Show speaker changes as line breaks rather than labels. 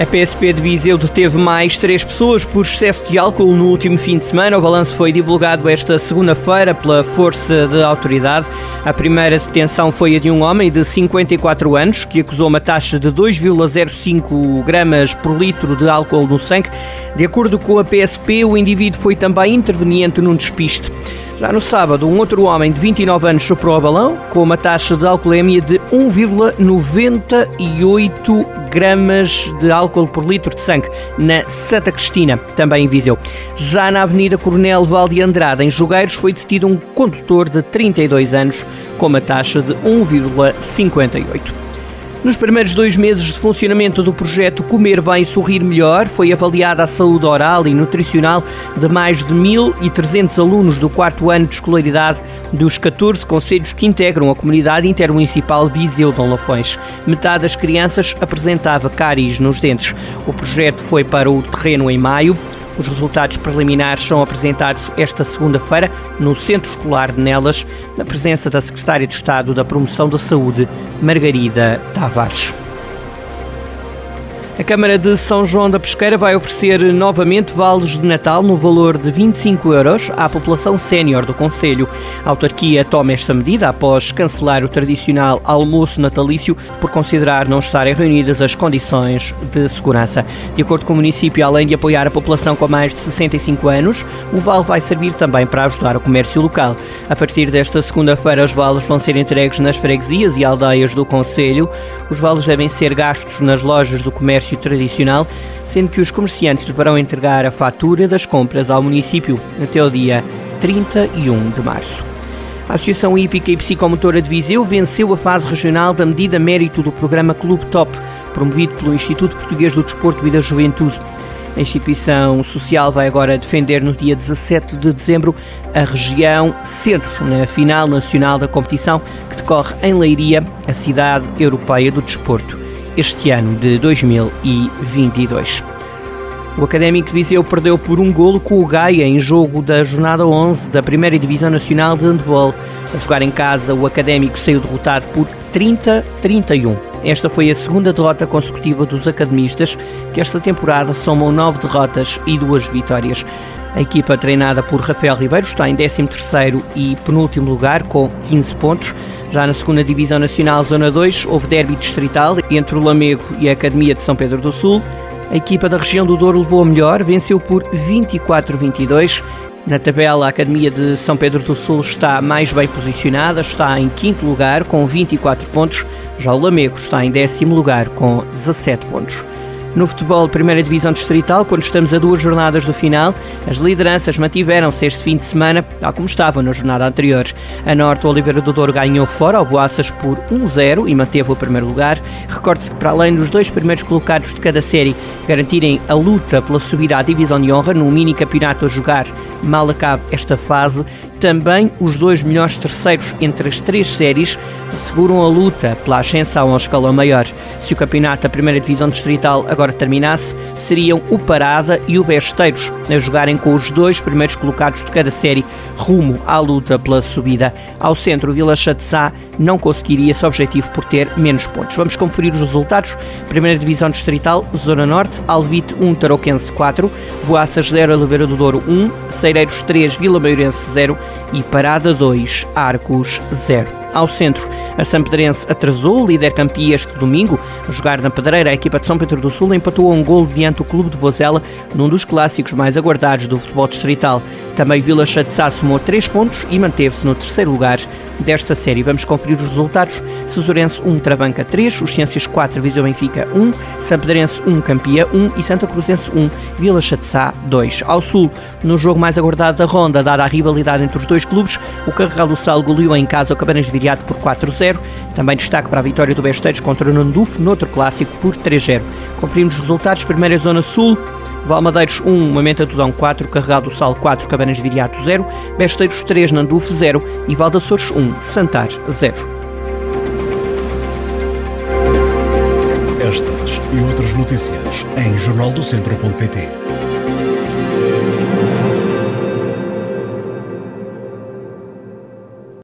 A PSP de Viseu deteve mais três pessoas por excesso de álcool no último fim de semana. O balanço foi divulgado esta segunda-feira pela Força de Autoridade. A primeira detenção foi a de um homem de 54 anos que acusou uma taxa de 2,05 gramas por litro de álcool no sangue. De acordo com a PSP, o indivíduo foi também interveniente num despiste. Já no sábado, um outro homem de 29 anos soprou a balão com uma taxa de alcoolemia de 1,98 gramas de álcool por litro de sangue na Santa Cristina, também em Viseu. Já na Avenida Coronel Valde Andrade, em Jogueiros, foi detido um condutor de 32 anos com uma taxa de 1,58. Nos primeiros dois meses de funcionamento do projeto Comer Bem Sorrir Melhor, foi avaliada a saúde oral e nutricional de mais de 1.300 alunos do quarto ano de escolaridade dos 14 conselhos que integram a comunidade intermunicipal Viseu de Lafões. Metade das crianças apresentava cáries nos dentes. O projeto foi para o terreno em maio. Os resultados preliminares são apresentados esta segunda-feira no Centro Escolar de Nelas, na presença da Secretária de Estado da Promoção da Saúde, Margarida Tavares. A Câmara de São João da Pesqueira vai oferecer novamente vales de Natal no valor de 25 euros à população sénior do Conselho. A autarquia toma esta medida após cancelar o tradicional almoço natalício por considerar não estarem reunidas as condições de segurança. De acordo com o município, além de apoiar a população com mais de 65 anos, o vale vai servir também para ajudar o comércio local. A partir desta segunda-feira, os vales vão ser entregues nas freguesias e aldeias do Conselho. Os vales devem ser gastos nas lojas do comércio comércio tradicional, sendo que os comerciantes deverão entregar a fatura das compras ao município até o dia 31 de março. A Associação Hípica e Psicomotora de Viseu venceu a fase regional da medida mérito do programa Clube Top, promovido pelo Instituto Português do Desporto e da Juventude. A instituição social vai agora defender no dia 17 de dezembro a região Centro, na final nacional da competição que decorre em Leiria, a cidade europeia do desporto este ano de 2022. O Académico de Viseu perdeu por um golo com o Gaia em jogo da jornada 11 da Primeira Divisão Nacional de Handball. A jogar em casa, o Académico saiu derrotado por 30-31. Esta foi a segunda derrota consecutiva dos academistas, que esta temporada somam nove derrotas e duas vitórias. A equipa treinada por Rafael Ribeiro está em 13º e penúltimo lugar com 15 pontos. Já na segunda Divisão Nacional Zona 2 houve derby distrital entre o Lamego e a Academia de São Pedro do Sul. A equipa da região do Douro levou a melhor, venceu por 24-22. Na tabela, a Academia de São Pedro do Sul está mais bem posicionada, está em quinto lugar com 24 pontos. Já o Lamego está em décimo lugar com 17 pontos. No futebol Primeira Divisão Distrital, quando estamos a duas jornadas do final, as lideranças mantiveram-se este fim de semana, tal como estavam na jornada anterior. A Norte, o Oliveira do Douro ganhou fora ao Boaças por 1-0 e manteve o primeiro lugar. Recorde-se que, para além dos dois primeiros colocados de cada série garantirem a luta pela subida à Divisão de Honra no mini campeonato a jogar, mal acabe esta fase, também os dois melhores terceiros entre as três séries asseguram a luta pela ascensão ao escalão maior. Se o campeonato da primeira divisão distrital agora terminasse, seriam o Parada e o Besteiros a jogarem com os dois primeiros colocados de cada série rumo à luta pela subida. Ao centro, o Vila Chatzá não conseguiria esse objetivo por ter menos pontos. Vamos conferir os resultados. Primeira divisão distrital, Zona Norte, Alvite 1, Tarouquense 4, Boaças 0, Oliveira do Douro 1, Seireiros 3, Vila Maiorense 0 e Parada 2, Arcos 0 ao centro. A Sampedrense atrasou o líder campeão este domingo. A jogar na Pedreira, a equipa de São Pedro do Sul empatou um gol diante do Clube de Vozela, num dos clássicos mais aguardados do futebol distrital. Também Vila Chatzá somou 3 pontos e manteve-se no terceiro lugar desta série. Vamos conferir os resultados. Cesurense 1, Travanca 3, os Ciências 4, Viseu Benfica 1, Sampedrense 1, Campia 1 e Santa Cruzense 1, Vila Chatzá 2. Ao sul, no jogo mais aguardado da ronda, dada a rivalidade entre os dois clubes, o Carregal do Sal goleou em casa o Cabanas de Viriato por 4-0. Também destaque para a vitória do Besteiros contra o Nandufo, noutro clássico, por 3-0. Conferimos os resultados. Primeira Zona Sul, Valmadeiros 1, Mamenta Tudão 4, Carregado do Sal 4, Cabanas de Viriato 0, Besteiros 3, Nandufo 0 e Valdaçores 1, Santar 0.
Estas e outras notícias em jornaldocentro.pt